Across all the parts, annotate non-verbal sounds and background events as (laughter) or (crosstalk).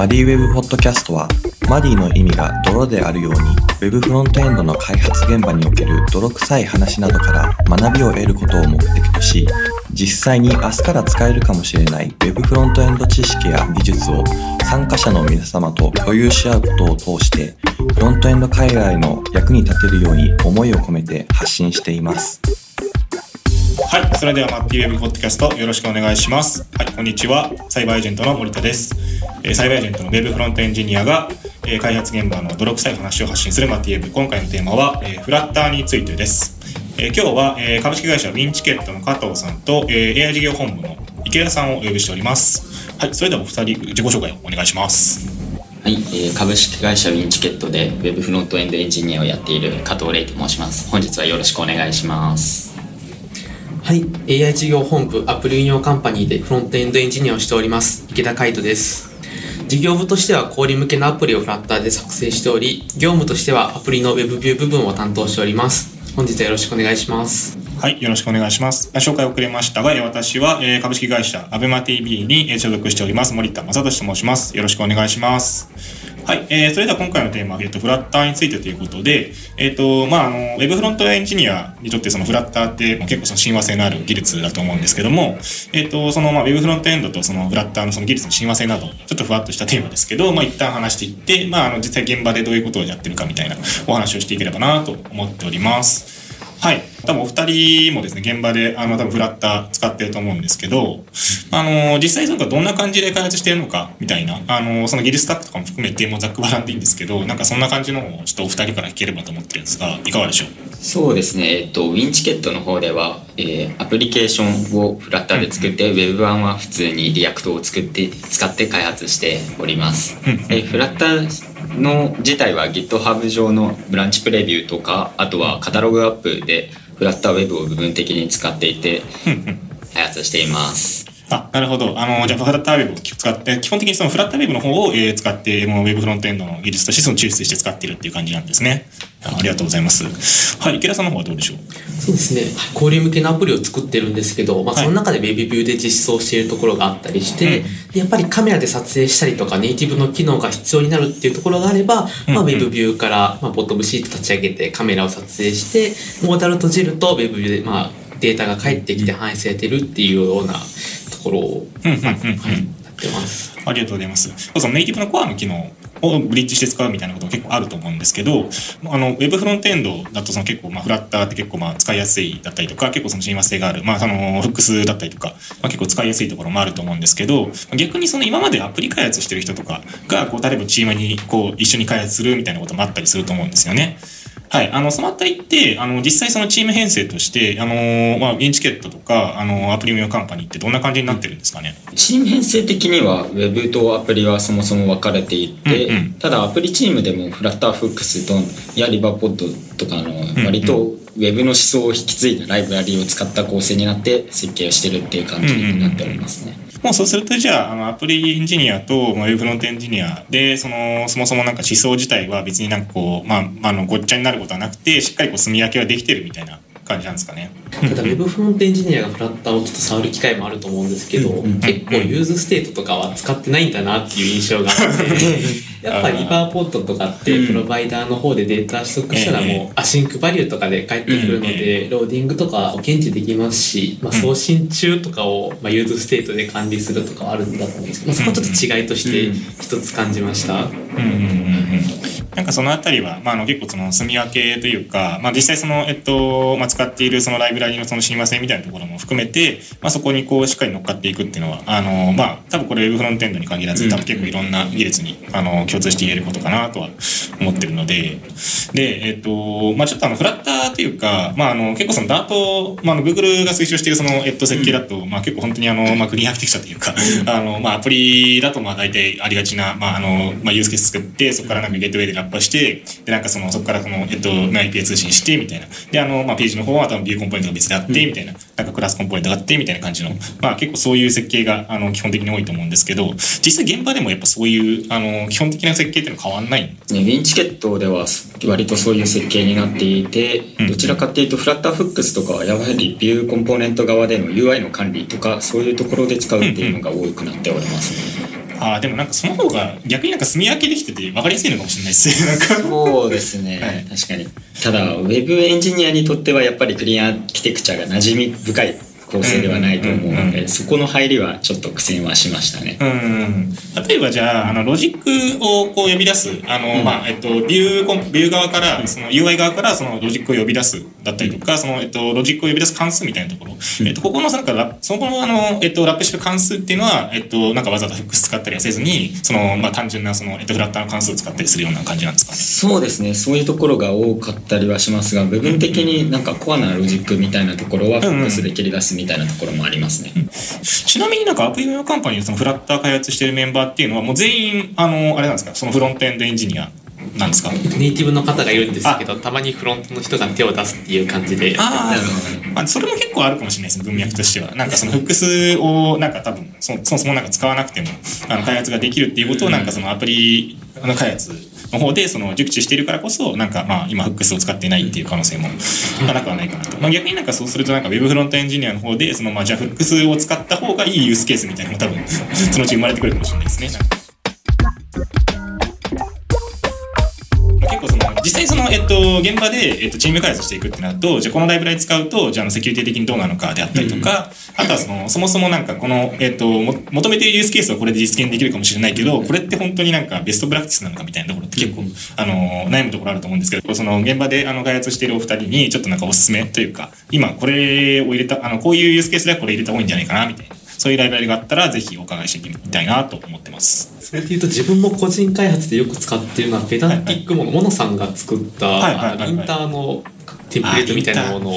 マディウェブポッドキャストは、マディの意味が泥であるように、Web フロントエンドの開発現場における泥臭い話などから学びを得ることを目的とし、実際に明日から使えるかもしれない Web フロントエンド知識や技術を参加者の皆様と共有し合うことを通して、フロントエンド海外の役に立てるように思いを込めて発信しています。はい。それでは、マッティウェブポッドキャストよろしくお願いします。はい。こんにちは。サイバーエージェントの森田です。えー、サイバーエージェントのウェブフロントエンジニアが、えー、開発現場の泥臭い話を発信するマッティウェブ。今回のテーマは、えー、フラッターについてです。えー、今日は、えー、株式会社ウィンチケットの加藤さんと、えー、AI 事業本部の池田さんをお呼びしております。はい。それではお二人自己紹介をお願いします。はい、えー、株式会社ウィンチケットでウェブフロントエンドエンジニアをやっている加藤玲と申します。本日はよろしくお願いします。はい AI 事業本部アプリ運用カンパニーでフロントエンドエンジニアをしております池田海人です事業部としては小売向けのアプリをフラッターで作成しており業務としてはアプリの Web ビュー部分を担当しております本日はよろしくお願いしますはい、よろしくお願いします。紹介遅れましたが、私は株式会社アベマ t v に所属しております森田正俊と申します。よろしくお願いします。はい、えー、それでは今回のテーマは、えーと、フラッターについてということで、えーとまあ、あのウェブフロントエンジニアにとってそのフラッターって結構その親和性のある技術だと思うんですけども、えーとそのまあ、ウェブフロントエンドとそのフラッターのその技術の親和性などちょっとふわっとしたテーマですけど、まあ、一旦話していって、まあ、あの実際現場でどういうことをやってるかみたいなお話をしていければなと思っております。はい。多分お二人もですね、現場で、あの、多分フラッター使ってると思うんですけど、あの、実際そのどんな感じで開発してるのか、みたいな、あの、その技術スタックとかも含めて、もうざっくばらんでいいんですけど、なんかそんな感じのをちょっとお二人から聞ければと思ってるんですが、いかがでしょう？そうですね、えっと、 WINTICKET の方では、えー、アプリケーションをフラッターで作って、うん、Web 版は普通に React を作って、使って開発しております。えー、フラッターの自体は GitHub 上の branch preview とか、あとはカタログアプリで、 Flutter Web を部分的に使っていて開発しています。あ、なるほど。あの、じゃあ、 Flutter Web を使って、基本的にその Flutter Web の方を、えー、使って、もうウェブフロントエンドの技術としてその抽出して使っているっていう感じなんですね。ありがとうございます。はい、池田さんの方はどうでしょう？そうですね。交流向けのアプリを作ってるんですけど、まあ、その中で Web ビューで実装しているところがあったりして、うん、やっぱりカメラで撮影したりとか、ネイティブの機能が必要になるっていうところがあれば、まあ、Web ビューから、まあ、ボトムシート立ち上げてカメラを撮影して、モーダル閉じると Web ビューで、まあ、データが返ってきて反映されてるっていうようなところを、はい、やってます。ありがとうございます。そのネイティブのコアの機能をブリッジして使うみたいなことが結構あると思うんですけど、あの、ウェブフロントエンドだとその結構、まあ、フラッターって結構まあ使いやすいだったりとか、結構その親和性がある、まあ、その、フックスだったりとか、まあ、結構使いやすいところもあると思うんですけど、逆にその今までアプリ開発してる人とかが、こう、例えばチームにこう、一緒に開発するみたいなこともあったりすると思うんですよね。はい。あの、そのあたりって、あの、実際そのチーム編成として、あの、まあ、インチケットとか、あの、アプリ運用カンパニーってどんな感じになってるんですかね？チーム編成的には、ウェブとアプリはそもそも分かれていて、うんうん、ただアプリチームでもフラッターフックスとや Riverpod とかの、割とウェブの思想を引き継いだライブラリーを使った構成になって設計をしてるっていう感じになっておりますね。もうそうするとじゃあ、あの、アプリエンジニアと、ウェブフロントエンジニアで、その、そもそもなんか思想自体は別になんかこう、まあ、あの、ごっちゃになることはなくて、しっかりこう、住み分けはできてるみたいな感じなんですかね。ただ、ウェブフロントエンジニアがフラッターをちょっと触る機会もあると思うんですけど、結構 useState とかは使ってないんだなっていう印象があって、(laughs) やっぱ Riverpod とかってプロバイダーの方でデータ取得したらもう AsyncValue とかで返ってくるのでローディングとかを検知できますし、まあ、送信中とかをまあユーズステートで管理するとかはあるんだと思うんですけど、まあ、そこはちょっと違いとして一つ感じました。なんかそのあたりは、まあ、あの結構その住み分けというか、まあ、実際その、えっとまあ、使っているそのライブラリのその親和性みたいなところも含めて、まあ、そこにこうしっかり乗っかっていくっていうのはあの、まあ、多分これウェブフロントエンドに限らず多分結構いろんな技術にあの共通して言えることかなとは思ってるので、で、えっ、と、まあちょっとあの、フラッターというか、まああの、結構そのダート、まああの、Google が推奨しているその、えっと、設計だと、うん、まあ結構本当にあの、まあクリーンアーキテクチャというか、あの、まあアプリだとまあ大体ありがちな、まああの、まあユースケース作って、そこからなんかゲートウェイでラップして、で、なんかその、そこからこの、えっと、IP 通信して、みたいな。で、あの、まあページの方は多分ビューコンポーネントが別であって、みたいな。なんかクラスコンポーネントがあって、みたいな感じの、まあ結構そういう設計が、あの、基本的に多いと思うんですけど、実際現場でもやっぱそういう、あの、基本的な設計っていうのは変わんないんですね、ンチケットでは割とそういう設計になっていて、どちらかっていうとフラッターフックスとかはやはりビューコンポーネント側での UI の管理とかそういうところで使うっていうのが多くなっておりますね。ああ、でもなんかその方が逆になんか住み分けできてて分かりやすいのかもしれないですね。そうですね、はい。確かに。ただウェブエンジニアにとってはやっぱりクリーンアーキテクチャが馴染み深い構成ではないと思うのでそこの入りはちょっと苦戦はしましたね。うん例えばじゃあ、あの、ロジックをこう呼び出す、あの、うん。まあ、えっと、ビュービュー側から、その UI 側からそのロジックを呼び出すだったりとか、その、えっと、ロジックを呼び出す関数みたいなところ、えっと、ここのなんかラ、そこのあの、えっと、ラップしてる関数っていうのは、えっと、なんかわざわざフックス使ったりはせずに、その、まあ、単純なその、えっと、フラッターの関数を使ったりするような感じなんですか？ね。そうですね。そういうところが多かったりはしますが部分的になんかコアなロジックみたいなところはフックスで切り出すみたいなところもありますね、(laughs) ちなみになんかアプリ運用カンパニーのそのフラッター開発してるメンバーっていうのはもう全員、あの、あれなんですか、そのフロントエンドエンジニアなんですか？ネイティブの方がいるんですけどたまにフロントの人が手を出すっていう感じであなるほあ、まあ、それも結構あるかもしれないですね、文脈としては。なんかそのフックスを、なんか多分、そそもそもなんか使わなくても、あの、開発ができるっていうことを、なんかそのアプリの開発の方で、その、熟知しているからこそ、なんかまあ、今フックスを使っていないっていう可能性も、なくはないかなと。まあ、逆になんかそうすると、なんか Web フロントエンジニアの方で、その、まあ、じゃあフックスを使った方がいいユースケースみたいなのも多分、(laughs) そのうち生まれてくるかもしれないですね。実際その、えっと、現場で、えっと、チーム開発していくってなるとじゃあこのライブラリ使うとじゃあセキュリティ的にどうなのかであったりとか、あとはそのそもそもなんかこの、えっと、も求めているユースケースはこれで実現できるかもしれないけどこれって本当になんかベストプラクティスなのかみたいなところって結構、あの悩むところあると思うんですけどその現場であの開発しているお二人にちょっとなんかおすすめというか今これを入れたあのこういうユースケースではこれ入れた方がいいんじゃないかなみたいなそういうライブラリがあったらぜひお伺いしてみたいなと思ってます。それでいうと自分も個人開発でよく使ってるのはペダンティックモノ、モノさんが作った、インターのテンプレートみたいなもの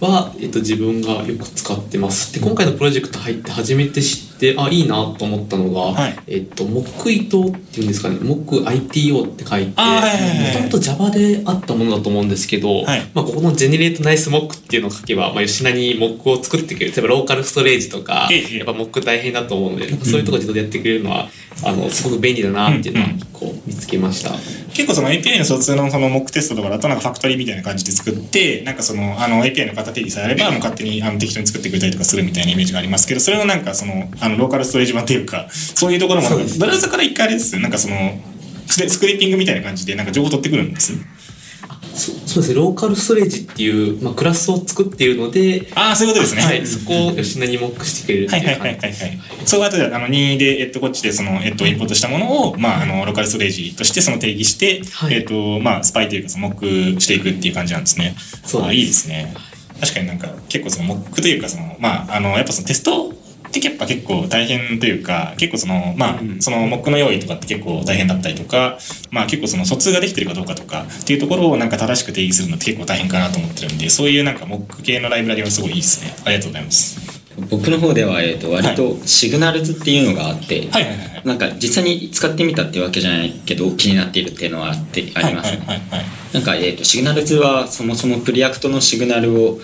は、えっと、自分がよく使ってます。で今回のプロジェクト入って初めて知ってあいいなと思ったのが、はい。えっと、モックイトっていうんですかね。モック ITO って書いてもともと Java であったものだと思うんですけど、はい。まあ、ここのジェネレートナイスモックっていうのを書けば、まあ、吉田にモックを作ってくれる。例えばローカルストレージとかええ。やっぱモック大変だと思うのでそういうところ自動でやってくれるのは、あのすごく便利だなっていうのはこう見つけました。結構その API の疎通のそのモックテストとかだとなんかファクトリーみたいな感じで作ってなんかそのあの API の型定義さえあればもう勝手にあの適当に作ってくれたりとかするみたいなイメージがありますけどそれのなんかそのあのローカルストレージ版というかそういうところもブラウザから一回あれですよ。なんかそのスクリーピングみたいな感じでなんか情報取ってくるんですそそうですね。ローカルストレージっていう、まあ、クラスを作っているので、ああそういうことですね。はい、そこを吉田にモックしてくれるってはいはいいうはい感じはいはい。そういう後で、あの、任意で、えっと、こっちで、その、えっと、インポートしたものを、まあ、あの、ローカルストレージとして、その定義して、はい。えっと、まあ、スパイというか、その、モックしていくっていう感じなんですね。そういいですね。確かになんか、結構その、モックというか、その、まあ、あの、やっぱそのテストってやっぱ結構大変というか、結構その、まあ、その、モックの用意とかって結構大変だったりとか、まあ、結構その、疎通ができてるかどうかとか、っていうところをなんか正しく定義するのって結構大変かなと思ってるんで、そういうなんか、モック系のライブラリはすごいいいですね。ありがとうございます。僕の方では、えー、と割と Signals っていうのがあって。なんか実際に使ってみたっていうわけじゃないけど気になっているっていうのはあってあります、はいはいはいはい。なんか、えー、と Signals はそもそも Preact の signal を。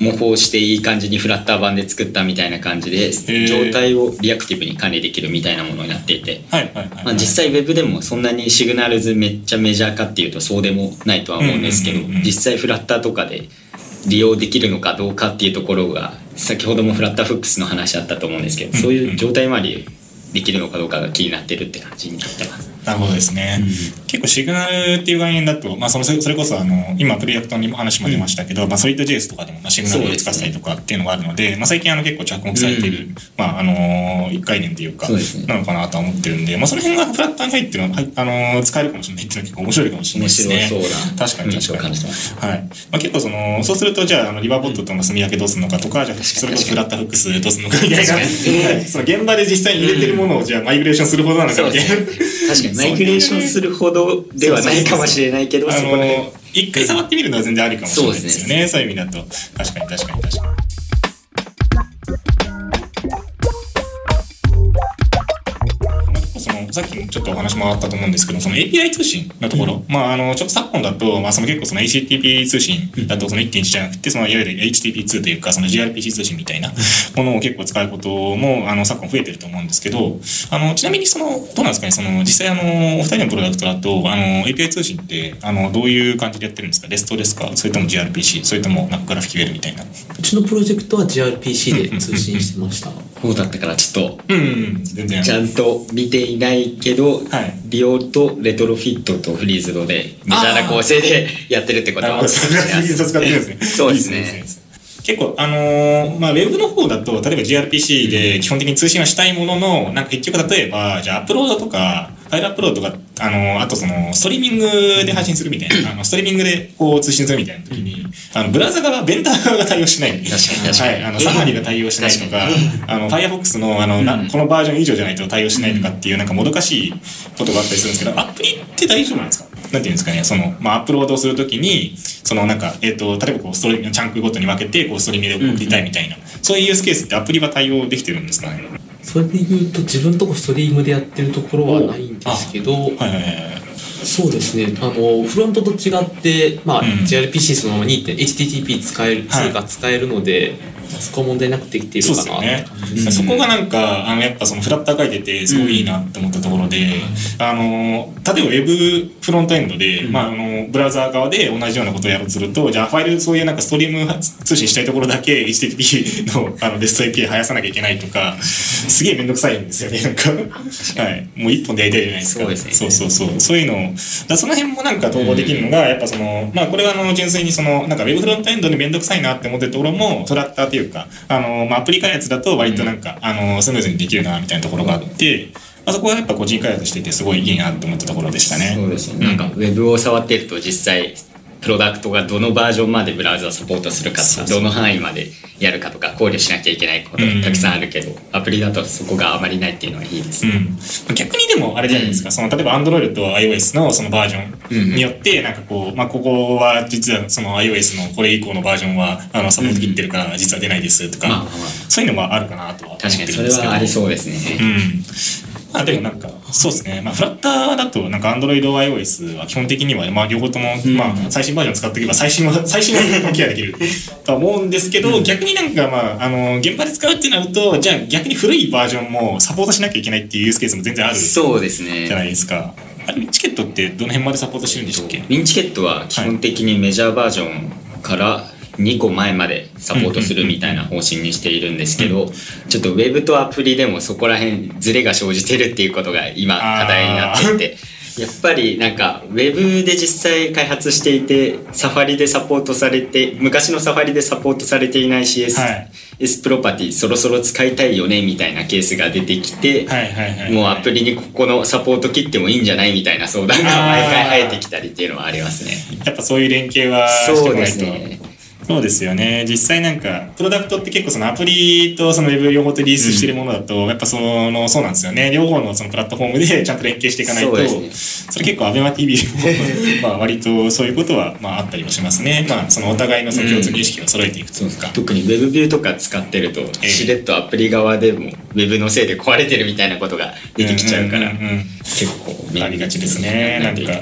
模倣していい感じにフラッター版で作ったみたいな感じでー。状態をリアクティブに管理できるみたいなものになっていて、実際 Web でもそんなに Signals めっちゃメジャーかっていうとそうでもないとは思うんですけど実際フラッターとかで利用できるのかどうかっていうところが先ほどもフラッターフックスの話あったと思うんですけどそういう状態までできるのかどうかが気になってるって感じになってます。なるほどですね。結構シグナルっていう概念だと、まあ、そのそれこそあの今プロジェクトにも話も出ましたけど、まあ、ソリッド JS とかでもまあシグナルを使ったりとかっていうのがあるのでまあ、最近あの結構着目されている、まああの概念というかなのかなとは思ってるんで、まあ、その辺がフラッターに入ってるのは、はいあの使えるかもしれないっていうのは結構面白いかもしれない面ですね。確かに確かに。はい。まあ、結構そのそうするとじゃああのリバーボットとの住み分けどうするのかとかじゃあそれこそフラッターフックスどうするのかみたいな、(laughs) はい。その現場で実際に入れてるものをじゃあマイグレーションするほどなのかみたいな。確かにマイグレーションするほどではないかもしれないけどあそこら辺。の一回触ってみるのは全然ありかもしれないですよね。そういう意味だと。確かに確かに確かにさっきもちょっとお話もあったと思うんですけどその API 通信のところ、まああのちょっと昨今だと、まあ、その結構その HTTP 通信だとその1.1じゃなくてそのいわゆる HTTP2 というかその gRPC 通信みたいなものを結構使うこともあの昨今増えてると思うんですけどあのちなみにそのどうなんですかねその実際あのお二人のプロダクトだとあの API 通信ってあのどういう感じでやってるんですか？REST ですか？それとも gRPC それともなんかグラフ QL みたいな？うちのプロジェクトは gRPC で通信してました。方だったからちょっとうん。ちゃんと見ていないけど、はい利用とレトロフィットとフリーズドでメジャーな構成でやってるってことは。それはフリーズを使ってるんですね。(laughs) そうですね結構、あのーまあ、ウェブの方だと、例えば gRPC で基本的に通信はしたいものの、なんか結局例えば、じゃあアップロードとか、ファイルアップロードとか、あのーあとその、ストリーミングで配信するみたいな、(clears throat) あのストリーミングでこう通信するみたいな時に、あの、ブラウザ側、ベンダー側が対応しない。確かに確かに。はい、あの、サファリが対応しないとか、あの、Firefox の、あの、なこのバージョン以上じゃないと対応しないとかっていう、なんかもどかしいことがあったりするんですけど、アプリって大丈夫なんですか？なんていうんですかね、その、まあ、アップロードをするときに、そのなんか、えっ、と、例えばこう、ストリーム、チャンクごとに分けて、こう、ストリームで送りたいみたいな、そういうユースケースってアプリは対応できてるんですかね？それで言うと自分とこストリームでやってるところはないんですけど、はいはいはいはい。そうですね。あのフロントと違って、まあうん。gRPC そのまま 2.HTTP 使える、はい。2が使えるのでそこは問題なくできているかなって感じですね。そこがなんか、あの、やっぱそのフラッター書いてて、すごいいいなって思ったところで、あの、例えば Web フロントエンドで、まあ、あの、ブラウザー側で同じようなことをやろうとすると、じゃあファイル、そういうなんかストリーム通信したいところだけ HTTP のあのレスト API 生やさなきゃいけないとか、すげえめんどくさいんですよね、なんか。(laughs) はい。もう一本でやりたいじゃないですか。そうですねそうそうそう。そういうのを、だその辺もなんか統合できるのが、やっぱその、まあこれはあの純粋にその、なんか Web フロントエンドでめんどくさいなって思ってるところも、フラッターというか、あの、まあアプリ開発だと割となんか、あの、スムーズにできるな、みたいなところがあって、まあそこはやっぱ個人開発しててすごいいいなって思ったところでしたね。そうですね。なんか、ウェブを触ってると実際、プロダクトがどのバージョンまでブラウザをサポートするかとか、どの範囲までやるかとか考慮しなきゃいけないこと。がたくさんあるけど、アプリだとそこがあまりないっていうのはいいですね。うん、逆にでもあれじゃないですか、その例えば Android と iOS のそのバージョンによって、なんかこう、まあ、ここは実はその iOS のこれ以降のバージョンはあのサポート切ってるから実は出ないですとか、そういうのもあるかなとは思って確かにそれるんですけど。はありそうですね。うん。まあでもなんか、そうですね。まあフラッターだとなんか Android、iOS は基本的には、まあ両方とも、まあ最新バージョン使っておけば最新は、(laughs) 最新はケアできるとは思うんですけど、逆になんかまあ、あの、現場で使うってなると、じゃあ逆に古いバージョンもサポートしなきゃいけないっていうユースケースも全然あるじそうですね。ゃないですか。あれ、チケットってどの辺までサポートしてるんでしたっけ？ウィンチケットは基本的にメジャーバージョンから2個前までサポートするみたいな方針にしているんですけど、ちょっとウェブとアプリでもそこら辺ズレが生じてるっていうことが今課題になっていて。やっぱりなんかウェブで実際開発していてサファリでサポートされて昔のサファリでサポートされていない CSS、はい S プロパティそろそろ使いたいよねみたいなケースが出てきて。もうアプリにここのサポート切ってもいいんじゃないみたいな相談が毎回生えてきたりっていうのはありますね。やっぱそういう連携はそうで。すね。そうですよね。実際なんか、プロダクトって結構そのアプリとそのウェブ両方とリリースしてるものだと、やっぱその、そうなんですよね。両方のそのプラットフォームで (laughs) ちゃんと連携していかないと、それ結構アベマ TV も、(laughs) まあ割とそういうことはまああったりもしますね。まあそのお互いのその共通認識を揃えていくというか。特に Web ビューとか使ってると、ええしれっとアプリ側でも Web のせいで壊れてるみたいなことが出てきちゃうから、結構ありがちですね。なんか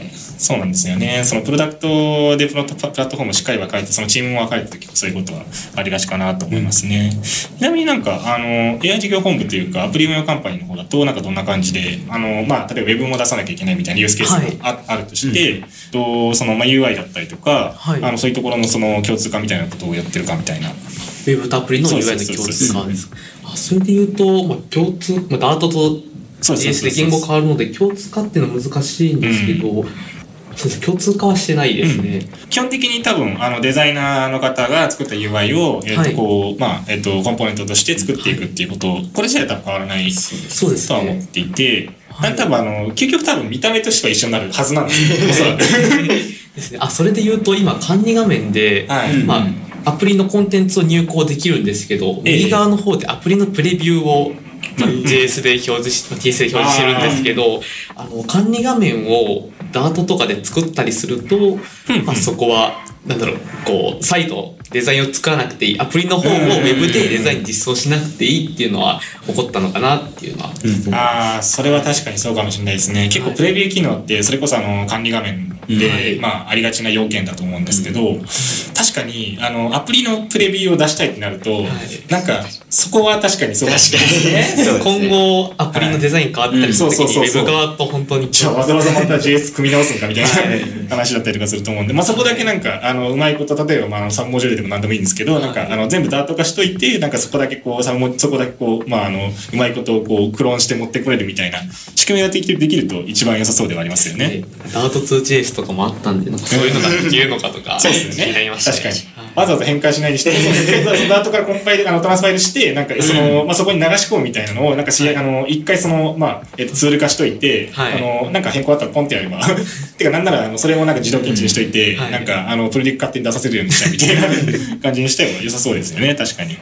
そうなんですよね。そのプロダクトでプロプラットフォームをしっかり分かれて、そのチームも分かれた時そういうことはありがちかなと思いますね。ちなみになんか、あの、AI 事業本部というか、アプリ運用カンパニーの方だと、なんかどんな感じで、あの、まあ、例えば Web も出さなきゃいけないみたいなユースケースがあ,、あるとして、とその、まあ、UI だったりとか、はいあの、そういうところのその共通化みたいなことをやってるかみたいな。ウェブとアプリの UI の共通化です。あそれで言うと、まあ、共通、まあ、ダートと JS で言語変わるので共通化っていうのは難しいんですけど、そうです共通化はしてないですね。基本的に多分あのデザイナーの方が作った UI を、えっはい。とこうまあえっとコンポーネントとして作っていくっていうことをこれ自体は多分変わらないそうです。とは思っね。ていて、はい。多分あの究極多分見た目としては一緒になるはずなんですよ。(laughs) ですね。あ、それで言うと今管理画面で、はい。まあ、アプリのコンテンツを入稿できるんですけど、ええ。右側の方でアプリのプレビューを、まあ、JS で表示し、TS で表示してるんですけど、あの、管理画面をダートとかで作ったりすると、まあ、そこは、なんだろう、こう、再度デザインを作らなくていい、アプリの方をウェブでデザイン実装しなくていいっていうのは起こったのかなっていうのは、ああそれは確かにそうかもしれないですね。結構プレビュー機能ってそれこそあの管理画面で、はい。まあ、ありがちな要件だと思うんですけど、確かにあのアプリのプレビューを出したいってなると、なんかそこは確かにそうかもしれないですね。ね。今後アプリのデザイン変わったりするときに、はい。うんそうそうそうそう。ウェブ側と本当に。じゃあわざわざまた JS 組み直すんかみたいな話だったりとかすると思うんで、まあ、そこだけなんかあのうまいこと例えばまあ3文字ででも何でもいいんですけど、なんか、あの、全部ダート化しといて、なんかそこだけこう、さもそこだけこう、まあ、あの、うまいことをこう、クローンして持ってこれるみたいな仕組みができるできると一番良さそうではありますよね。ダート 2JS とかもあったんで、そういうのができるのかとか、そうですね。ました確かに。わざわざ変換しないにして、そのダートからコンパイル、あの、トランスファイルして、なんか、その、まあ、そこに流し込むみたいなのを、なんかし、あの、一回その、まあ、えっと、ツール化しといて、はい。あの、なんか変更あったらポンってやれば、(laughs) てか、なんなら、あの、それもなんか自動検知にしといて、はい。なんか、あの、プロディク勝手に出させるようにしたいみたいな感じにした方が良さそうですよね、確かに。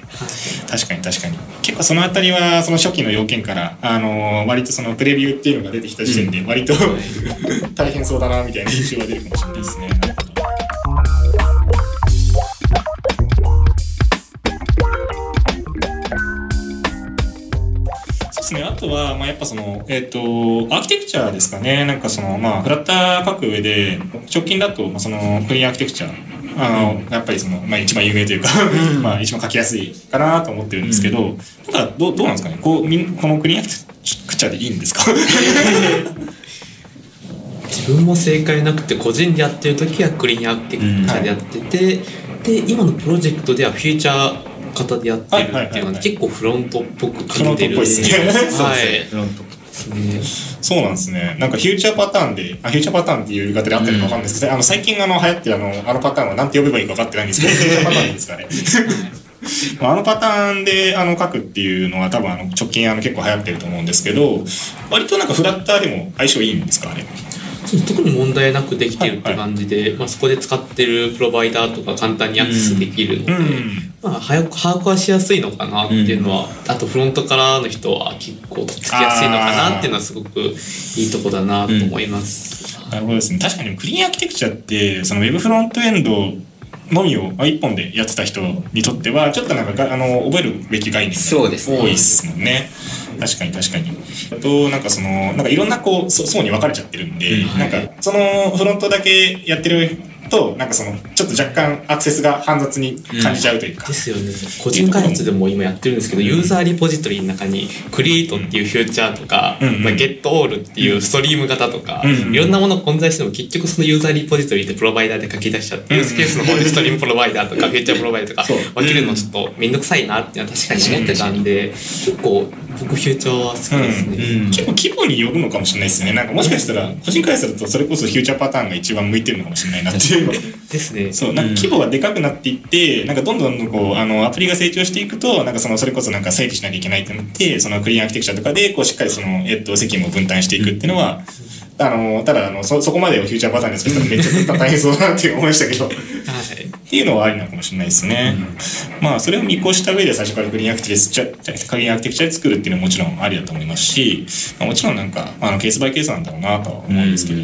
確かに確かに。結構そのあたりは、その初期の要件から、あの、割とそのプレビューっていうのが出てきた時点で、割と、大変そうだな、みたいな印象が出るかもしれないですね。ですね。あとは、まあ、やっぱその、えっ、と、アーキテクチャですかね。なんかその、まあ、フラッター書く上で、直近だと、まあ、その、クリーンアーキテクチャ、あの、やっぱりその、まあ、一番有名というか、まあ、一番書きやすいかなと思ってるんですけど、なんか、どう、どうなんですかね？こう、みん、このクリアクチャでいいんですか？(laughs) 自分も正解なくて個人でやってる時はクリーンアクチャでやってて、で今のプロジェクトではフューチャー型でやってるっていうのはいはいはいははい結構フロントっぽくフロントっぽいですね。はい。フロント。ですねそうなんですね。なんか、フューチャーパターンで、あ、フューチャーパターンっていう言い方で合ってるかわかんないですけど、あの、最近あの、流行ってるあの、あのパターンはなんて呼べばいいか分かってないんですけど、フューチャーパターンでいいですかね。まああのパターンであの書くっていうのは多分あの直近あの結構流行ってると思うんですけど割となんかフラッターでも相性いいんですかあれ特に問題なくできてるって感じで、まあ、そこで使ってるプロバイダーとか簡単にアクセスできるので、うんまあ、早く把握はしやすいのかなっていうのは、あとフロントからの人は結構つきやすいのかなっていうのはすごくいいとこだなと思います。なるほどですね。確かにクリーンアーキテクチャって、その Web フロントエンドのみをあ一本でやってた人にとっては、ちょっとなんかがあの覚えるべき概念が多いですもんね。確かに確かに。あと、なんかその、なんかいろんなこう、そ層に分かれちゃってるんで、なんかそのフロントだけやってると、なんかその、ちょっと若干アクセスが煩雑に感じちゃうというか。ですよね。個人開発でも今やってるんですけどユーザーリポジトリの中に Create っていうフューチャーとか、うん。うん。まあ、GetAll っていうストリーム型とか、うん。うん。いろんなもの混在しても結局そのユーザーリポジトリってプロバイダーで書き出しちゃって、ユースケースの方でストリームプロバイダーとかフューチャープロバイダーとか分けるのちょっと面倒くさいなっていうのは確かに思ってたんで結構僕フューチャーは好きですね。結構規模によるのかもしれないですね。なんかもしかしたら、個人開発だとそれこそフューチャーパターンが一番向いてるのかもしれないなっていう。ですね。そう、なんか規模がでかくなっていって、なんかどんどんどんこう、あの、アプリが成長していくと、なんかその、それこそなんか整理しなきゃいけないと思って、そのクリーンアーキテクチャとかで、こう、しっかりその、えっと、責務を分担していくっていうのは、あの、ただ、あの、そ、そこまでをフューチャーパターンで作ったらめっちゃ大変そうだなって思いましたけど、はい。っていうのはありなのかもしれないですね。まあ、それを見越した上で最初からクリーンアーキテクチャ、クリーンアーキテクチャで作るっていうのはもちろんありだと思いますし、まあもちろんなんか、あの、ケースバイケースなんだろうなとは思うんですけど、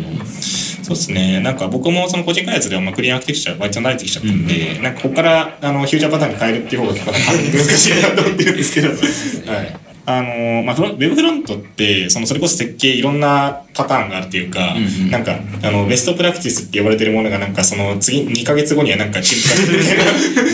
そうですね。なんか僕もその個人開発ではまあクリーンアーキテクチャ割と慣れてきちゃったんで、なんかここからあのフューチャーパターンに変えるっていう方が結構難しいなと思ってるんですけど、はい。あのまあ、ウェブフロントって、その、それこそ設計いろんなパターンがあるっていうか、なんか、あの、ベストプラクティスって呼ばれてるものが、なんか、その、次、2ヶ月後にはなんか、陳腐化する。みたい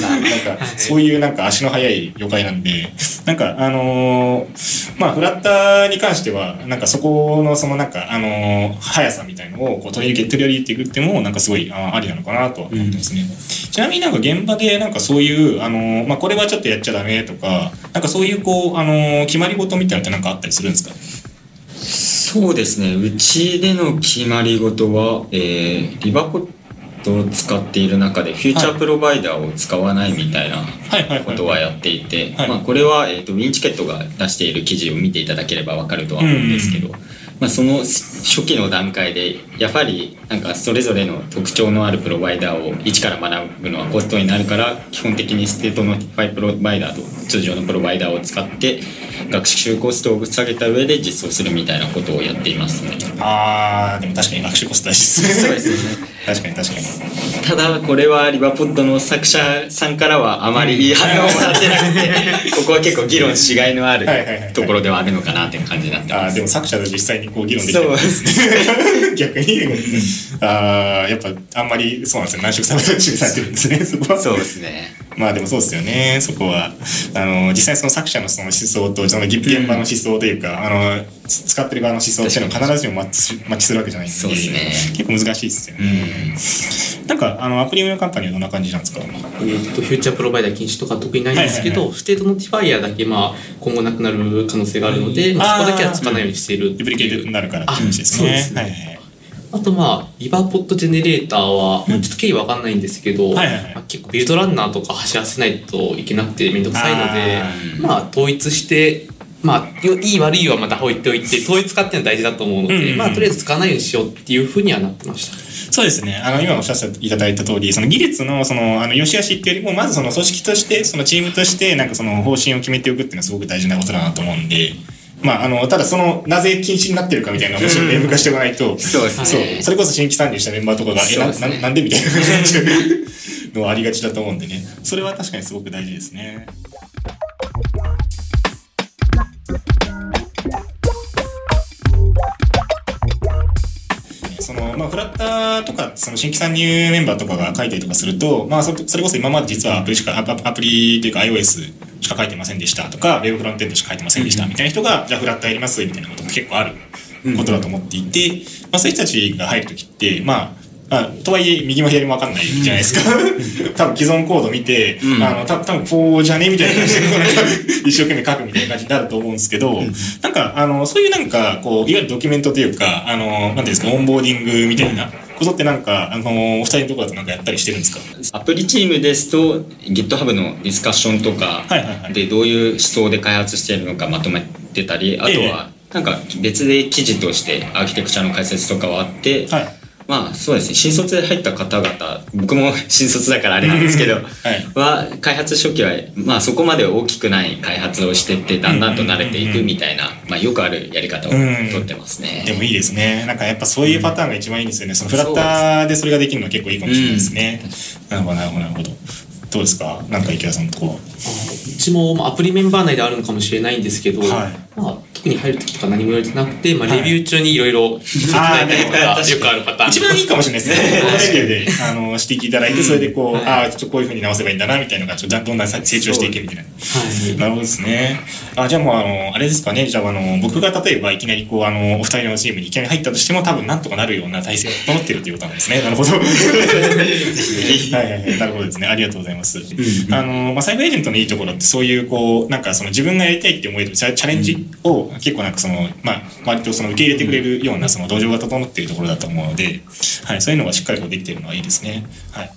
な、なんか、そういうなんか足の速い業界なんで、なんか、あのーまあ、フラッターに関しては、なんかそこの、そのなんか、あのー速さみたいのを、こう、取り入れ、取り入れていくっていうのも、なんかすごい、あありなのかなとは思ってますね。ちなみになんか現場で、なんかそういう、あのーまあ、これはちょっとやっちゃダメとか、なんかそういう、こう、あのー決まり事みたいなのってなんかあったりするんですか？そうですね。うちでの決まり事は、えーリバコットを使っている中で FutureProvider を使わないみたいな。ことはやっていて、これは、えー、と WINTICKET が出している記事を見ていただければわかるとは思うんですけど、まあ、その初期の段階でやはりなんかそれぞれの特徴のあるプロバイダーを一から学ぶのはコストになるから基本的に StateNotifierProvider と通常のプロバイダーを使って学習コストを下げた上で実装するみたいなことをやっていますね。あー、でも確かに学習コスト大事ですね。そうですね確かに確かに。ただこれはリバポッドの作者さんからはあまりいい反応をもらってなくてここは結構議論しがいのあるところではあるのかなっていう感じになってます。あーでも作者と実際にこう議論できた。そうんですね。(laughs) 逆に。に、あーやっぱあんまりそうなんですよ。難色されてされてるんですねそこは。そうですねまあでもそうですよね。そこは。あの実際その作者のその思想とその現場の思想というか、あのつ使ってる側の思想っていうのは必ずしもマッチしマッチするわけじゃないんでそうですね。結構難しいですよね、なんかあのアプリ運用カンパニーはどんな感じなんですか？えー、と FutureProvider 禁止とか特にないんですけど、はいはい StateNotifァイアだけ、まあ、今後なくなる可能性があるので、まあ、そこだけは使わないようにしている deprecate になるからって話ですね。あそうですね。はいはいあとまあ Riverpod Generator は、まあちょっと経緯わかんないんですけど、はいはいはい。まあ、結構 build_runner とか走らせないといけなくてめんどくさいのであまあ統一してまあよいい悪いはまた置いておいて (laughs) 統一化っていうのは大事だと思うので、うんうんうん。まあとりあえず使わないようにしようっていうふうにはなってました。そうですね。あの、今おっしゃっていただいた通り、その技術の、その、あの、良し悪しっていうよりも、まずその組織として、そのチームとして、なんかその方針を決めておくっていうのはすごく大事なことだなと思うんで、まあ、あの、ただその、なぜ禁止になってるかみたいなのを明文化しておかないと、そうですねそう。それこそ新規参入したメンバーとかが、え、なななんでみたいなのはありがちだと思うんでね。それは確かにすごく大事ですね。そのまあ、フラッターとかその新規参入メンバーとかが書いたりとかすると、まあ、そそれこそ今まで実はアプリしかアプリというか iOS しか書いてませんでしたとか Web フロントエンドしか書いてませんでしたみたいな人がじゃあフラッターやりますみたいなことも結構あることだと思っていて、まあ、そういう人たちが入るときってまああとはいえ右も左も分かんないじゃないですか。多分既存コード見て、うん。あのた多分こうじゃねみたいな感じで一生懸命書くみたいな感じになると思うんですけど、なんかあのそういうなんかこういわゆるドキュメントというかあのなんていうんですかオンボーディングみたいなことってなんかあのお二人のところだとなんかやったりしてるんですか？アプリチームですと GitHub のディスカッションとかでどういう思想で開発しているのかまとめてたりあとはなんか別で記事としてアーキテクチャの解説とかはあって、はいまあそうですね新卒で入った方々僕も新卒だからあれなんですけど、(laughs) はいは開発初期はまあそこまで大きくない開発をしてってだんだんと慣れていくみたいな、まあ、よくあるやり方をとってますね。でもいいですね。なんかやっぱそういうパターンが一番いいんですよね。そのフラッターでそれができるのは結構いいかもしれないですね。なるほど、なるほど、なるほど。どうですか？なんか池田さんのところ。うちも、まあ、アプリメンバー内であるのかもしれないんですけど、はいまあ、特に入る時とか何も言われてなくて、まあ、はいレビュー中にいろいろ聞いていただいとか、よくあるパターン。一番いいかもしれないですね。レビューで、あの、指摘いただいて、それでこう、はいああ、ちょっとこういうふうに直せばいいんだな、みたいなのが、ちょっとどんどん成長していけみたいな。はい。なるほどですね。あ、じゃあもうあの、あれですかね。じゃああの、僕が例えばいきなりこう、あの、お二人のチームにいきなり入ったとしても、多分なんとかなるような体制が整ってるということなんですね。なるほど。(laughs) はいはいはい。なるほどですね。ありがとうございます。あの、まあ、サイバーエージェントのいいところって、そういうこう、なんかその自分がやりたいって思えるチャチャレンジを結構なんかその、まあ、割とその受け入れてくれるようなその土壌が整っているところだと思うので、はい、そういうのがしっかりこうできているのはいいですね。はい。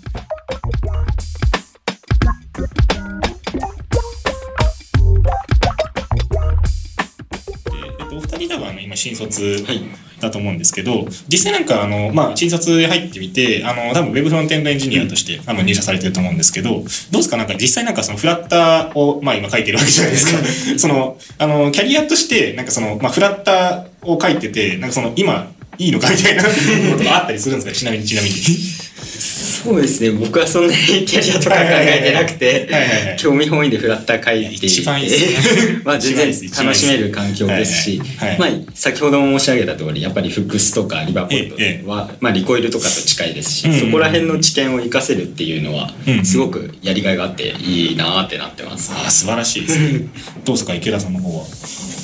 えっと、お二人多分あの今新卒はいだと思うんですけど、実際なんかあの、まあ、新卒で入ってみて、あの、多分ウェブフロントエンドエンジニアとして多分入社されてると思うんですけど、どうですか？なんか実際なんかそのフラッターを、まあ今書いてるわけじゃないですか。(laughs) その、あの、キャリアとして、なんかその、まあフラッターを書いてて、なんかその、今、いいのかみたいなことがあったりするんですか？ちなみに、ちなみに。そうですね。僕はそんなにキャリアとか考えてなくて興味本位でフラッター書いて一番いいですね。(laughs) まあ全然楽しめる環境ですしはいはいはい。まあ先ほども申し上げた通りやっぱりフックスとかリバーポええットはまあリコイルとかと近いですしうんうんうん。そこら辺の知見を活かせるっていうのはすごくやりがいがあっていいなーってなってます。ああ、素晴らしいですね。(laughs) どうですか池田さんの方は？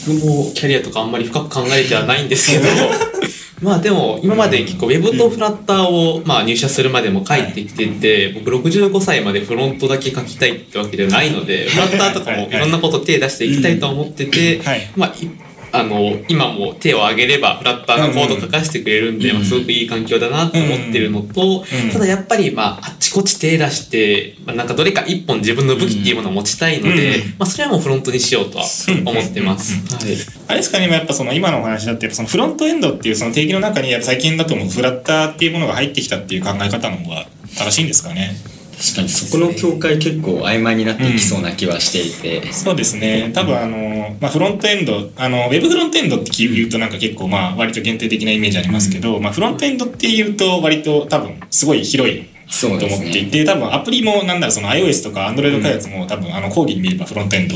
僕もキャリアとかあんまり深く考えてはないんですけど、(laughs) まあでも今まで結構ウェブとフラッターをまあ入社するまでも書いてきてて、僕65歳までフロントだけ書きたいってわけではないので、フラッターとかもい。ろんなこと手出していきたいとは思っててはい、まあいあの、今も手を挙げればフラッターのコード書かせてくれるんで、まあすごくいい環境だなと思ってるのとうん、ただやっぱりまああっちこっち手出して、まあなんかどれか一本自分の武器っていうものを持ちたいのでうん、まあそれはもうフロントにしようとは思ってます。はい。あれですかね、やっぱその今のお話だって、そのフロントエンドっていうその定義の中に、やっぱ最近だともうフラッターっていうものが入ってきたっていう考え方の方が正しいんですかね。確かにそこの境界結構曖昧になっていきそうな気はしていてそうですね。多分あの、まあ、フロントエンド、あの、ウェブフロントエンドって言うとなんか結構まあ割と限定的なイメージありますけど、まあフロントエンドって言うと割と多分すごい広いと思っていて、多分アプリもなんだろう、その iOS とか Android 開発も多分あの講義に見ればフロントエンド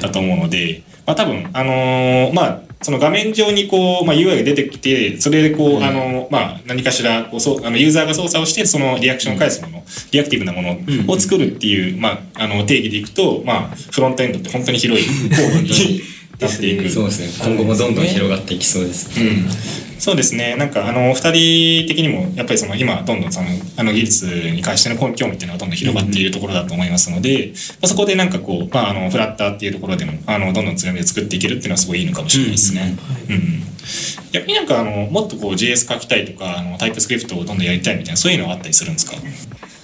だと思うので、まあ多分、あのーまあ、その画面上にこう、まあ UI が出てきて、それでこう、あのーまあ何かしら、こう、そう、あの、ユーザーが操作をして、そのリアクションを返すもの、リアクティブなものを作るっていう、まあ、あの、定義でいくと、まあ、フロントエンドって本当に広いコードになっていく。(laughs) そうですね。今後もどんどん広がっていきそうです、うんそうですね。なんか、あの、二人的にも、やっぱりその、今、どんどんその、あの、技術に関しての興味っていうのはどんどん広がっているところだと思いますので、まあ、そこでなんかこう、まあ、あの、フラッターっていうところでも、あの、どんどん強みを作っていけるっていうのはすごいいいのかもしれないですね。うん。逆になんか、あの、もっとこう、JS 書きたいとか、あの、タイプスクリプトをどんどんやりたいみたいな、そういうのはあったりするんですか？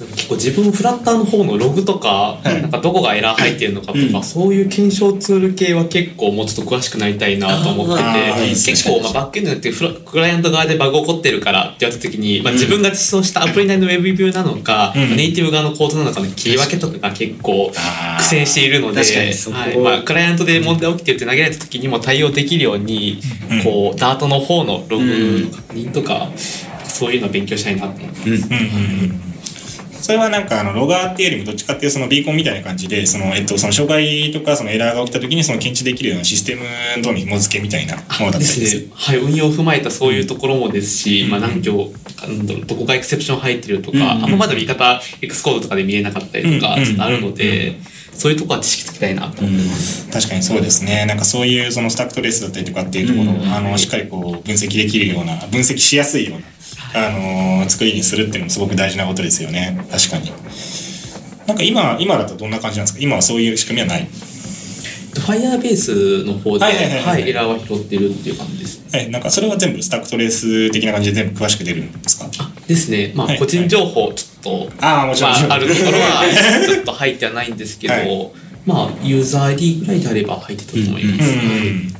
結構自分フラッターの方のログとか、はい。なんかどこがエラー入ってるのかとか、うん。そういう検証ツール系は結構もうちょっと詳しくなりたいなと思ってて結構まあバックエンドによってクライアント側でバグ起こってるからって言われた時に、まあ、自分が実装したアプリ内のウェブビューなのか、うん。ネイティブ側のコードなのかの切り分けとかが結構苦戦しているのではい。まあ、クライアントで問題起きてるって投げられた時にも対応できるように、うん。こうダートの方のログの確認とか、そういうのを勉強したいなと思って。うん。うん。うんそれはなんかあのロガーっていうよりもどっちかっていうそのビーコンみたいな感じでそのえっとその障害とかそのエラーが起きた時にその検知できるようなシステムの紐付けみたいなものだったりですね。はい、運用を踏まえたそういうところもですし、うんまあ何行、どこがエクセプション入ってるとか、うんあんままだ見方、X コードとかで見れなかったりとか、うんちょっとあるので、そういうところは知識つきたいなと思ってます。確かにそうですね。なんかそういうそのスタックトレースだったりとかっていうところを、うんあのしっかりこう分析できるような分析しやすいようなあの作りにするっていうのもすごく大事なことですよね。確かに。なんか今今だとどんな感じなんですか？今はそういう仕組みはない。Firebase の方で、はいはいはいはいはい、エラーは拾ってるっていう感じです。えなんかそれは全部スタックトレース的な感じで全部詳しく出るんですか？あですね、まあ、はい個人情報ちょっと、ああもちろん。まあ、あるところはは (laughs) ちょっと入ってはないんですけど、はいまあ、ユーザー ID ぐらいであれば入ってたと思います。うん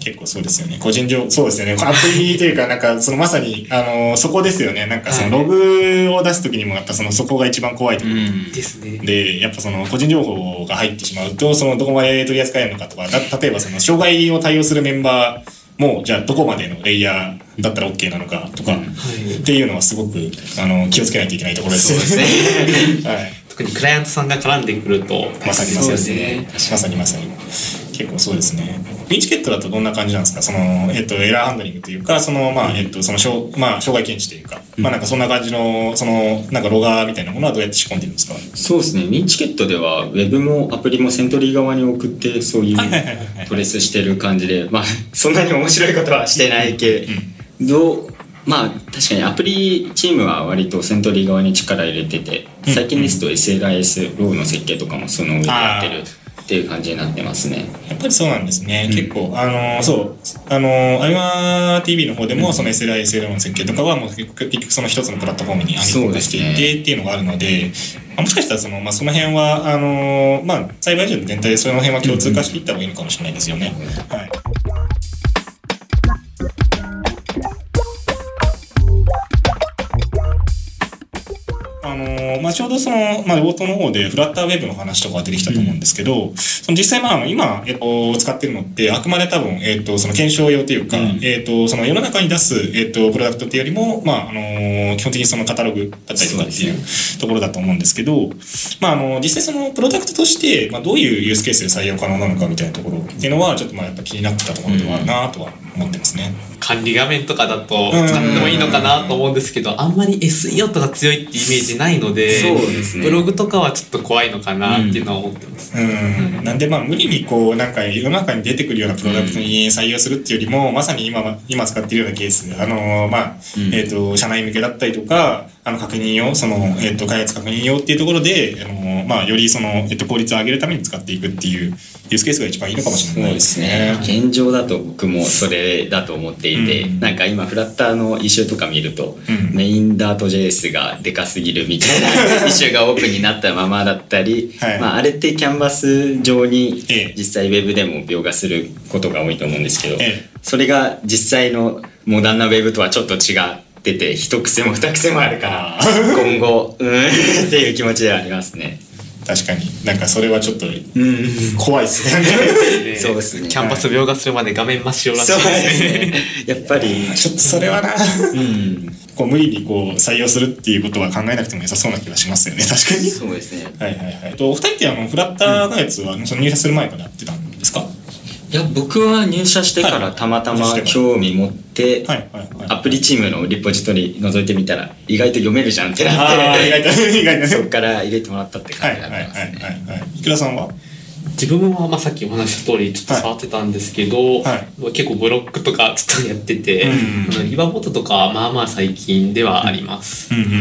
結構そうですよね。個人情報、そうですよね。アプリというか、なんか、そのまさに、あの、そこですよね。なんか、そのログを出すときにも、やっぱその、そこが一番怖いところうんですね。で、やっぱその個人情報が入ってしまうと、そのどこまで取り扱えるのかとか、だ例えばその障害を対応するメンバーも、じゃあどこまでのレイヤーだったら OK なのかとか、はいっていうのはすごくあの気をつけないといけないところですそうですねはい。特にクライアントさんが絡んでくると、まさにまさにねまさにまさに。結構そうですね。ウィンチケットだとどんな感じなんですか？その、えっと、エラーハンドリングというか、その、まあ、えっと、その、障まあ、障害検知というか、まあ、なんかそんな感じの、その、なんかロガーみたいなものはどうやって仕込んでるんですか？そうですね。ミンチケットでは、ウェブもアプリもセントリー側に送って、そういうトレースしてる感じで、まあ、そんなに面白いことはしてないけど、まあ、確かにアプリチームは割とセントリー側に力入れてて、うん最近ですと SLIS ローの設計とかもその上でやってるっていう感じになってますね。やっぱりそうなんですね。うん結構、あの、そう、あの、アイマ TV の方でも、その SLI、SL の設計とかは、もう結局その一つのプラットフォームに暗そう号化していてっていうのがあるので、まあもしかしたらその、まあ、その辺は、あの、まあ、栽培所全体でその辺は共通化していった方がいいのかもしれないですよね。はい。のまあ、ちょうどその、まあ、冒頭の方でフラッターウェブの話とかが出てきたと思うんですけど、その実際、まあ、今、えっと、使ってるのって、あくまで多分、えっと、その検証用というか、うん。えっと、その世の中に出す、えっと、プロダクトっていうよりも、まあ、あの基本的にそのカタログだったりとかっていうところだと思うんですけど、まあ、あの、実際そのプロダクトとして、まあ、どういうユースケースで採用可能なのかみたいなところっていうのは、ちょっとまあ、やっぱ気になってたところではあるなとは思ってますね。管理画面とかだと使ってもいいのかなと思うんですけど、あんまり SEO とか強いってイメージないので、そうですね。ブログとかはちょっと怖いのかなっていうのは思ってます。うん、なんでまあ無理にこうなんか世の中に出てくるようなプロダクトに採用するっていうよりも、まさに今今使っているようなケース。あのまあ、うん。えっ、と社内向けだったりとかあの確認用そのえっ、と開発確認用っていうところであのまあよりそのえっ、と効率を上げるために使っていくっていうユースケースが一番いいのかもしれないですね。現状だと僕もそれだと思っていて、うん。なんか今フラッターのイシューとか見ると、うん。メインダート JS がでかすぎるみたいな (laughs) イシューがオープンになったままだったり、はい。まあ、あれってキャンバス上にええ。実際ウェブでも描画することが多いと思うんですけど、ええ。それが実際のモダンなウェブとはちょっと違ってて一癖も二癖もあるからあ (laughs) 今後うーんっていう気持ちではありますね。確かになんかそれはちょっとうん怖 (laughs) いですね。そうですねキャンパス描画するまで画面真っ白らしいでですすね。ね。やっぱり、ちょっとそれはな。うん、こう無理にこう採用するっていうことは考えなくても良さそうな気がしますよね確かに。そうですね。はいはいはい。とお二人ってあのフラッター開発はその入社する前からやってたんいや僕は入社してからたまたま興味持って、はいはいはい。アプリチームのリポジトリ覗いてみたら意外と読めるじゃんってなって外と、意外とね。そっから入れてもらったって感じになってますね。はいはい。いくらさんは？自分はまあさっきお話しした通りちょっと触ってたんですけど、は結構ブロックとかちょっとやってて、うんあのリバーボットとかまあまあ最近ではあります。うんうんう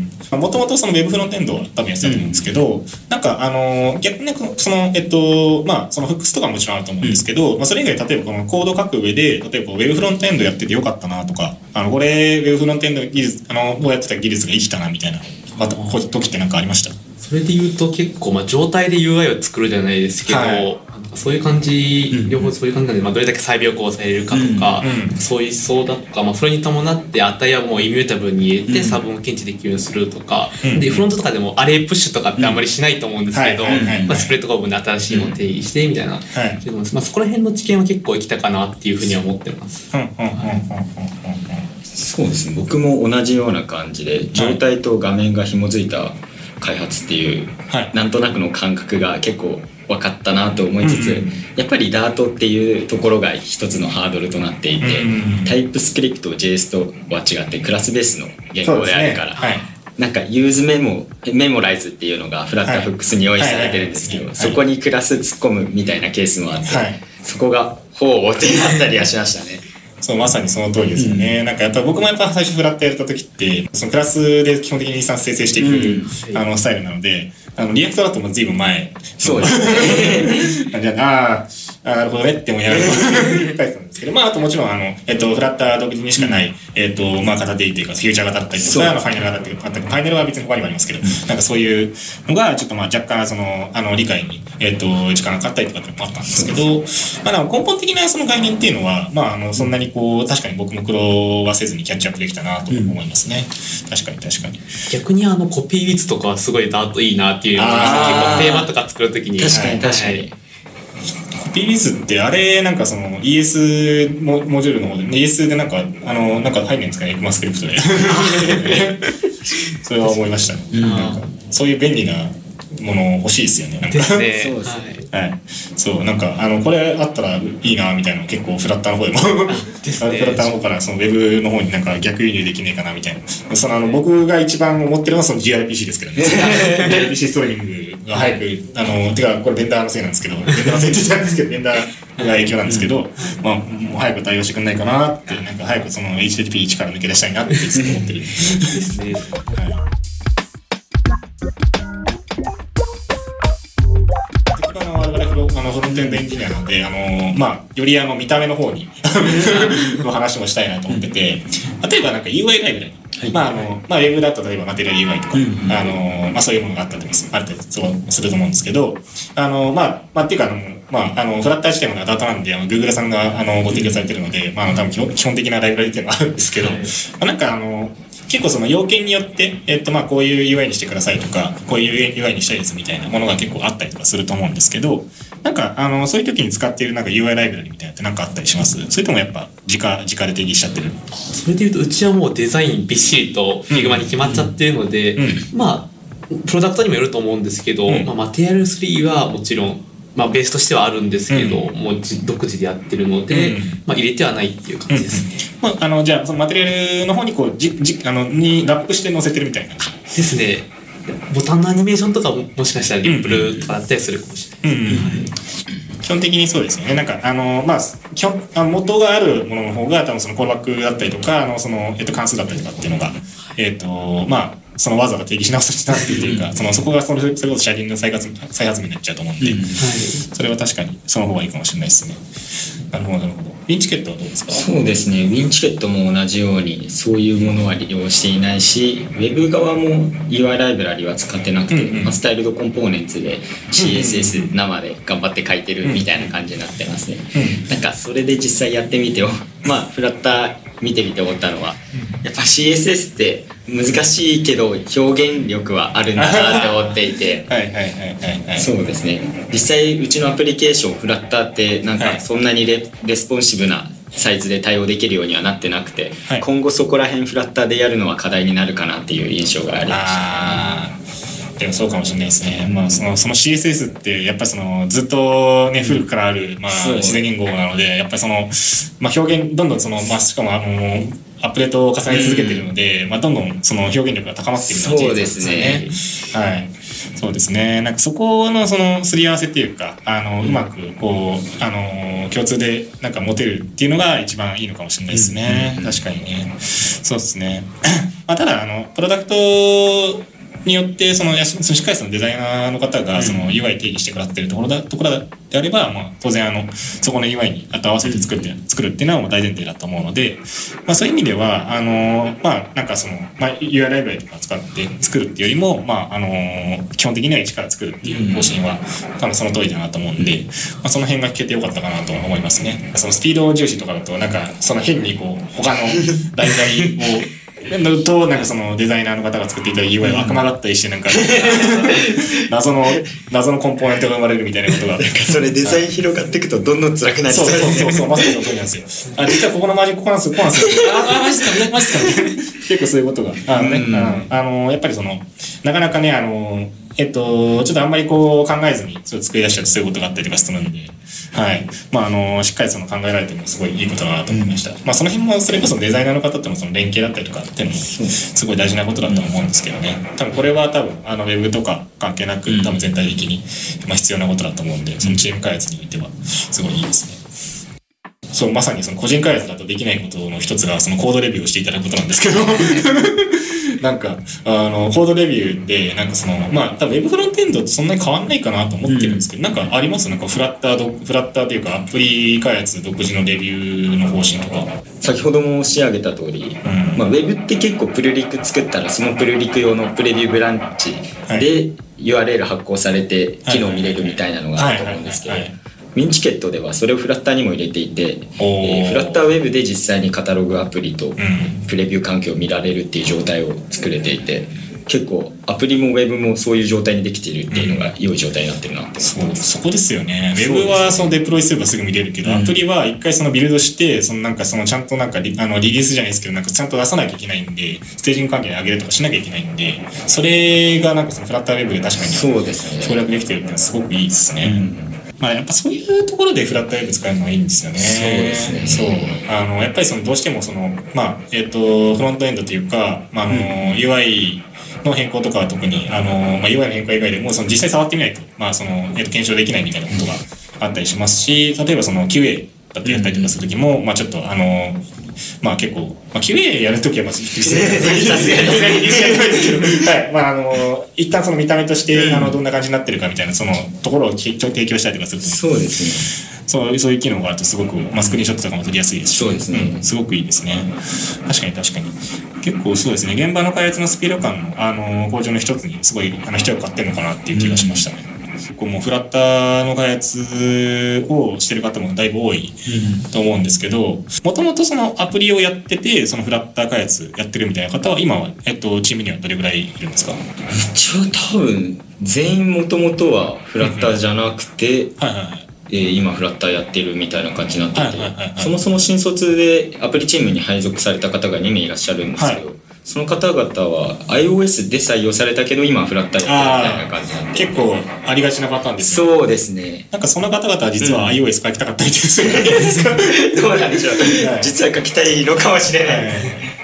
んもともとその Web フロントエンドは多分やってたと思うんですけど、なんかあの逆にそのえっとまあそのフックスとかももちろんあると思うんですけど、まあそれ以外例えばこのコード書く上で例えば Web フロントエンドやっててよかったなとかあのこれ Web フロントエンド技術あのをやってた技術が生きたなみたいなまたこう時ってなんかありました？それで言うと結構まあ状態で UI を作るじゃないですけど、はい。そういう感じ、両方そういう感じなんで、まあ、どれだけ再病をされるかとか、うん。うん。そういう思想だとか、まあ、それに伴って値はもうイミュータブルに入れて差分を検知できるようにするとか、うん。でフロントとかでもアレイプッシュとかってあんまりしないと思うんですけど、スプレッド構文で新しいものを定義してみたいな、はい。まあ、そこら辺の知見は結構生きたかなっていうふうには思ってます。うんうん。うん。うん。うん。うん。そうですね。僕も同じような感じで状態と画面が紐づいた開発っていう、はい。なんとなくの感覚が結構分かったなと思いつつ、うんうんやっぱりダートっていうところが一つのハードルとなっていて、うんうんうん。タイプスクリプト JS とは違ってクラスベースの言語であるから、ね。はい。なんかユーズメモメモライズっていうのがフラッターフックスに用意されてるんですけど、そこにクラス突っ込むみたいなケースもあって、はい。そこがほうってなったりはしましたね。そう、まさにその通りですよね。なんかやっぱ僕もやっぱ最初フラットやれた時って、そのクラスで基本的にインスタンス生成していく、うんあのスタイルなので、あの React だともう随分前。そうですね。(laughs) じゃあ、あー、なるほどねって思いながら書いてたんですけど、まあ、あともちろん、あの、えっと、フラッター独自にしかない、えっと、まあ、型でいいというか、フューチャー型だったりとそうか、あのファイナル型っていうか、ファイナルは別に他にもありますけど、なんかそういうのが、ちょっとまあ、若干、その、あの、理解に、えっと、時間がかかったりとかっていうのもあったんですけど、まあ、根本的なその概念っていうのは、まあ、あの、そんなにこう、確かに僕も苦労はせずにキャッチアップできたなと思いますね。確かに確かに。逆にあのコピー率とかはすごいダートいいなっていうのが結構テーマとか作るときに。確かに確かに。はいコピービズってあれなんかその ES モモジュールの方で ES でなんかあのなんか入んないんですかねエクマスクリプトで。(laughs) それは思いましたね、なんかそういう便利なもの欲しいですよね。なんか。ですね。(laughs) そうですはいはい、そうなんかあのこれあったらいいなみたいなの結構フラッターの方でも。(laughs) ですね。フラッターの方からそのウェブの方になんか逆輸入できねえかなみたいな。そのあの僕が一番思ってるのはその gRPC ですけどね。gRPC ストリーミングが早くあのてかこれベンダーのせいなんですけどベンダーのせいって言っちゃうんですけどベンダーが影響なんですけど、まあ、もう早く対応してくんないかなってなんか早くその HTTP1 から抜け出したいなって思ってる。ですねはいあのフロントエンドエンジニアなので、あのまあ、よりあの見た目の方に (laughs) の話もしたいなと思ってて、例えばなんか UI ライブラリ、まああのまあ、ウェブだと例えばマテリアル UI とか、あのまあ、そういうものがあったりもすあったりそうすると思うんですけど、あのまあ、まあ、っていうかあの、まあ、あのフラッター自体もダートなんで、あの Google さんがあのご提供されてるので、まあ、あの多分基本基本的なライブラリっていうのはあるんですけど、まあ、なんかあの結構その要件によって、えっと、まあこういう UI にしてくださいとか、こういう UI にしたいですみたいなものが結構あったりとかすると思うんですけど、なんか、あの、そういう時に使っているなんか UI ライブラリみたいなのってなんかあったりします？それともやっぱ、直、直で定義しちゃってる？それでいうとうちはもうデザインびっしりと Figma に決まっちゃってるので、うん。まあプロダクトにもよると思うんですけど、うん。まあ、マテリアル3はもちろん、まあ、ベースとしてはあるんですけど、うもうじ独自でやってるので、うん。まあ、入れてはないっていう感じですね。まあ、あの、じゃあ、そのマテリアルの方にこう、じ、じ、あの、にラップして載せてるみたいな感じ？ですね。ボタンのアニメーションとかももしかしたらリップルとかだったりするかもしれないです。基本的にそうですよね。なんか、あの、まあ、基本、元があるものの方が、多分そのコールバックだったりとか、あの、その、えっと、関数だったりとかっていうのが、えっと、まあ、そのわざわざ定義し直さなくていうか、その、そこがそれ、それこそ車輪の再発、再発明になっちゃうと思うんで、はいそれは確かにその方がいいかもしれないですね。なるほど、なるほど。リンチケットはどうですか？そうですね、ウィンチケットも同じようにそういうものは利用していないし、ウェブ側も UI ライブラリは使ってなくて、うんうん。まあスタイルドコンポーネンツで CSS 生で頑張って書いてるみたいな感じになってますね。なんかそれで実際やってみて、まあフラッター見てみて思ったのは、やっぱ CSS って難しいけど表現力はあるんだなって思っていて。(laughs) はいはいはいはいはい。そうですね実際うちのアプリケーションフラッターってなんはいかそんなにレ,、レスポンシブなサイズで対応できるようにはなってなくて、はい今後そこら辺フラッターでやるのは課題になるかなっていう印象がありましたあでもそうかもしれないですね。まあ、その、その CSS って、やっぱりその、ずっとね、古くからある、まあ、自然言語なので、やっぱりその、まあ、表現、どんどんその、まあ、しかもあの、アップデートを重ね続けているので、まあ、どんどんその表現力が高まっているのは事実なんですよね。はい。そうですね。なんかそこのそのすり合わせっていうか、あの、うまくこう、あの、共通でなんか持てるっていうのが一番いいのかもしれないですね。確かにね。そうですね。(clears throat) まあ、ただ、あの、プロダクトによってそのやししっかりそのデザイナーの方がその UI 定義してくださってるところだところであれば、まあ、当然あのそこの UI に合わせて作って作るっていうのはもう大前提だと思うので、まあ、そういう意味ではあのまあなんかその、まあ、UI ライブラリとか使って作るっていうよりも、まあ、あの基本的には一から作るっていう方針は多分その通りだなと思うんで、まあ、その辺が聞けてよかったかなと思いますね。そのスピード重視とかだとなんかその変にこう他のライブラリをとなんかそのデザイナーの方が作っていた UI は悪魔だったりしてなんか (laughs) 謎の謎のコンポーネントが生まれるみたいなことが。(laughs) それデザイン広がっていくとどんどん辛くなりそそううそうそうそうまさにその通りなんですよ。(laughs) あ実はここのマジックここなんですよここなんですよ。ああマジっすかマジっすか？結構そういうことが。あのね、あのやっぱりそのなかなかねあのえっと、ちょっとあんまりこう考えずにそれを作り出しちゃうとそういうことがあったりとかするんで、はい。まあ、あの、しっかりその考えられてもすごいいいことだなと思いました。まあ、その辺もそれこそデザイナーの方とのその連携だったりとかっていうのもすごい大事なことだと思うんですけどね。多分これは多分、あの、ウェブとか関係なく、多分全体的に、まあ、必要なことだと思うんで、そのチーム開発においては、すごいいいですね。そう、まさにその個人開発だとできないことの一つが、そのコードレビューをしていただくことなんですけど、(laughs) なんか、あの、コードレビューで、なんかその、まあ、多分 Web フロントエンドとそんなに変わんないかなと思ってるんですけど、なんかあります？なんかフラッターど、フラッターというか、アプリ開発独自のレビューの方針とか。先ほども仕上げた通り、うん。まあ、ウェブって結構プルリク作ったらそのプルリク用のプレビューブランチで URL 発行されて機能見れるみたいなのがあると思うんですけどウィンチケットではそれをフラッターにも入れていて、えーフラッターウェブで実際にカタログアプリとん。プレビュー環境を見られるっていう状態を作れていて結構アプリもウェブもそういう状態にできているっていうのが良い状態になってるなってそう、そこですよね。ウェブはそのデプロイすればすぐ見れるけど、うんアプリは一回そのビルドして、そのなんかそのちゃんとなんかリあのリリースじゃないですけど、なんかちゃんと出さなきゃいけないんで、ステージング関係に上げるとかしなきゃいけないんで、それがなんかそのフラッターウェブで確かにそうですね。省略できてるっていうのはすごくいいですね。まあやっぱそういうところでフラッターウェブ使えるのはいいんですよね。そうですねそう。あの、やっぱりそのどうしてもその、まあ、えっ、と、フロントエンドというか、まあ、あの、UI の変更とかは特に、あの、まあ、UI の変更以外でも、その実際触ってみないと、まあ、その、えっ、と、検証できないみたいなことがあったりしますし、例えばその QA だってやったりとかするときも、まあちょっとあの、まあ結構、まあ QA やるときはまず失礼さすがにはい。まああの、一旦その見た目として、あの、どんな感じになってるかみたいな、そのところをき提供したりとかすると、そうですね。そうそういう機能があるとすごく、まあ、スクリーンショットとかも撮りやすいですし、そうですね。ん。すごくいいですね。確かに確かに。結構そうですね、現場の開発のスピード感の、あの、向上の一つにすごい、あの、一役買ってるのかなっていう気がしましたね。結構もうフラッターの開発をしてる方もだいぶ多いと思うんですけど、もともとそのアプリをやってて、そのフラッター開発やってるみたいな方は、今は、えっと、チームにはどれぐらいいるんですか？はい一応多分全員もともとはフラッターじゃなくて、はいはい。えー今フラッターやってるみたいな感じになっていて、そもそも新卒でアプリチームに配属された方が2名いらっしゃるんですけど、はその方々は iOS で採用されたけど今はフラッターみたいな感じなんで。結構ありがちなパターンですよね。そうですね。なんかその方々は実はうん。iOS 書きたかったみたいですよね。(laughs) どうなんでしょう、はい。実は書きたいのかもしれない、はい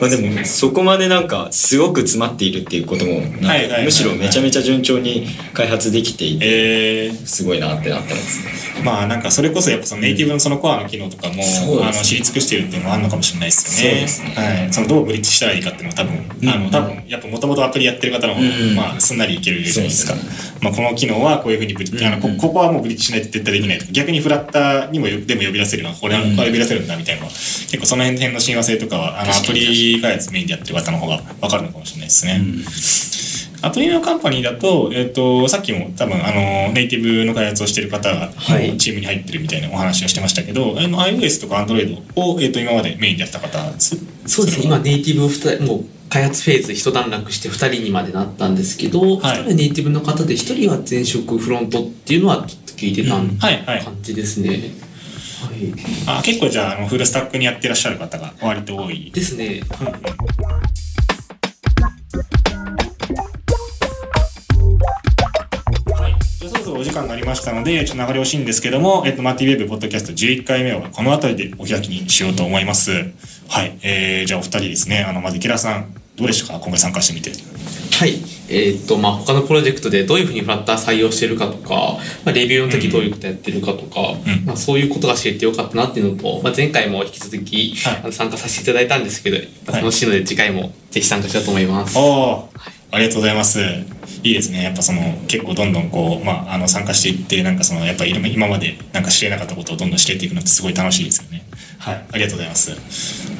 まあ、でもそこまでなんかすごく詰まっているっていうこともむしろめちゃめちゃ順調に開発できていてえー、すごいなってなってます。まあなんかそれこそやっぱそのネイティブのそのコアの機能とかも、あの知り尽くしてるっていうのもあるのかもしれないですよね。そね。はい。そのどうブリッジしたらいいかっていうのは多分、あの多分やっぱもともとアプリやってる方の方が、うんまあすんなりいけるじゃないですか。まあこの機能はこういうふうにブリッジ、あのこここはもうブリッジしないと絶対できないとか、逆にフラッターにもよでも呼び出せるのはこれは呼び出せるんだみたいな結構その辺の親和性とかはあのアプリ開発メインでやってる方の方が分かるのかもしれないですね。アプリのカンパニーだと、えっ、と、さっきも多分、あの、ネイティブの開発をしてる方が、はいチームに入ってるみたいなお話をしてましたけど、あの、iOS とか Android を、えっ、と、今までメインでやった方です。そうですね今ネイティブ2人もう開発フェーズ一段落して2人にまでなったんですけど、1はい人はネイティブの方で1人は前職フロントっていうのは聞いてたんはい、はい。感じですね、はいはい、あ結構じゃあのフルスタックにやってらっしゃる方が割と多い。ですね、うんう、はい、じゃそろそろお時間になりましたのでちょっと流れ惜しいんですけども、えっと、マティーウェブポッドキャスト11回目はこの辺りでお開きにしようと思います。はい、えー、じゃあお二人ですね。あのまず池田さん。どうでしたか今回参加してみて。はい。えーっと、まあ、他のプロジェクトでどういうふうにフラッター採用してるかとか、まあ、レビューの時どういうことやってるかとか、うんまあ、そういうことが知れてよかったなっていうのと、まあ、前回も引き続き、はいあの参加させていただいたんですけど、楽しいので次回もぜひ参加したいと思います。おお、ありがとうございます。いいですね。やっぱその結構どんどんこう、まあ、あの参加していって、なんかそのやっぱ今までなんか知れなかったことをどんどん知れていくのってすごい楽しいですよね。はい。ありがとうございます。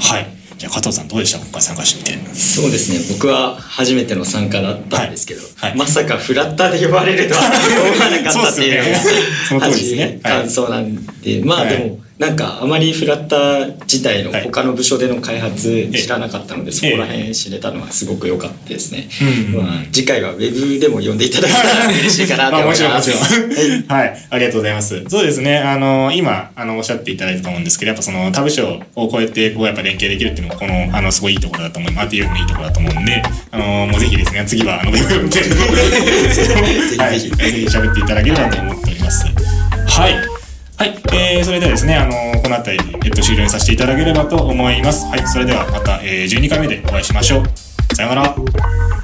はい。じゃあ加藤さんどうでした？今回参加してみて。そうですね。僕は初めての参加だったんですけど、はい。はい。まさかフラッターで呼ばれるとは思わなかったっていうそうですよね。その通りですね。はい。感想なんで、まあはい。でもなんかあまりフラッター自体のはい他の部署での開発知らなかったので、そこらえ辺知れたのはすごく良かったですね、うんまあ、次回はウェブでも呼んでいただけたら (laughs) 嬉しいかなと思います。はい。ありがとうございます。そうですね。あの、今、あの、おっしゃっていただいたと思うんですけど、やっぱその、他部署を超えて、こう、やっぱ連携できるっていうのも、この、あの、すごいいいところだと思います。アーティウムのいいところだと思うんで、あの、もうぜひですね、次は、あの、ウェブ運転の (laughs) はい。ぜひ喋っていただければと思っております。はい。はい。えー、それではですね、あの、この辺りに、えっと、終了にさせていただければと思います。はい。それではまた、えー、12回目でお会いしましょう。さようなら。